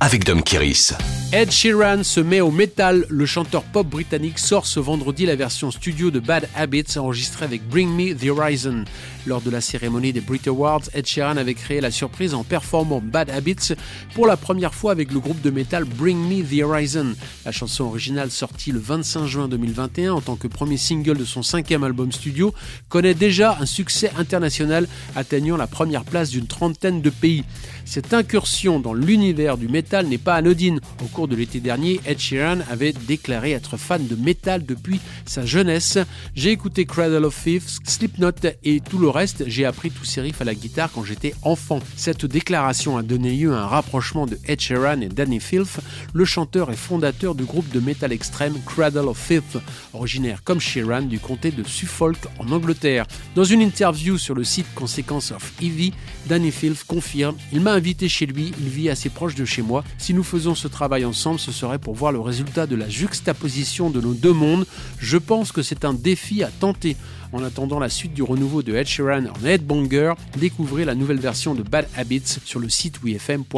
avec Dom Kiris. Ed Sheeran se met au métal. Le chanteur pop britannique sort ce vendredi la version studio de Bad Habits enregistrée avec Bring Me the Horizon. Lors de la cérémonie des Brit Awards, Ed Sheeran avait créé la surprise en performant Bad Habits pour la première fois avec le groupe de métal Bring Me the Horizon. La chanson originale sortie le 25 juin 2021 en tant que premier single de son cinquième album studio connaît déjà un succès international atteignant la première place d'une trentaine de pays. Cette incursion dans l'univers du métal n'est pas anodine. Au cours de l'été dernier, Ed Sheeran avait déclaré être fan de métal depuis sa jeunesse. J'ai écouté Cradle of Thieves, Slipknot et tout le reste. J'ai appris tous ces riffs à la guitare quand j'étais enfant. Cette déclaration a donné lieu à un rapprochement de Ed Sheeran et Danny Filth, le chanteur et fondateur du groupe de métal extrême Cradle of Filth, originaire comme Sheeran du comté de Suffolk en Angleterre. Dans une interview sur le site Consequence of Evie, Danny Filth confirme Il m'a invité chez lui, il vit assez proche de chez moi. Si nous faisons ce travail ensemble, ce serait pour voir le résultat de la juxtaposition de nos deux mondes. Je pense que c'est un défi à tenter. En attendant la suite du renouveau de Ed Sheeran en Headbanger, découvrez la nouvelle version de Bad Habits sur le site wfm.fr.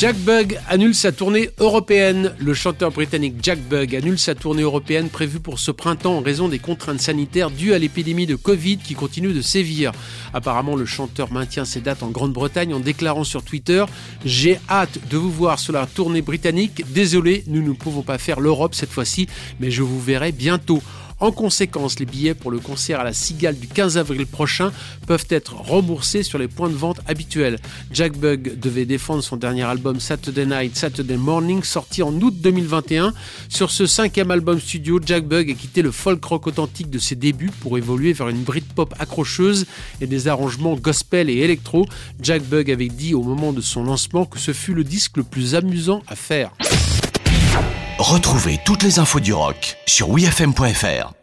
Jack Bug annule sa tournée européenne. Le chanteur britannique Jack Bug annule sa tournée européenne prévue pour ce printemps en raison des contraintes sanitaires dues à l'épidémie de Covid qui continue de sévir. Apparemment, le chanteur maintient ses dates en Grande-Bretagne en déclarant sur Twitter J'ai hâte de vous voir sur la tournée britannique. Désolé, nous ne pouvons pas faire l'Europe cette fois-ci, mais je vous verrai bientôt. En conséquence, les billets pour le concert à la Cigale du 15 avril prochain peuvent être remboursés sur les points de vente habituels. Jack Bug devait défendre son dernier album Saturday Night, Saturday Morning, sorti en août 2021. Sur ce cinquième album studio, Jack Bug a quitté le folk rock authentique de ses débuts pour évoluer vers une Britpop accrocheuse et des arrangements gospel et électro. Jack Bug avait dit au moment de son lancement que ce fut le disque le plus amusant à faire. Retrouvez toutes les infos du rock sur wfm.fr.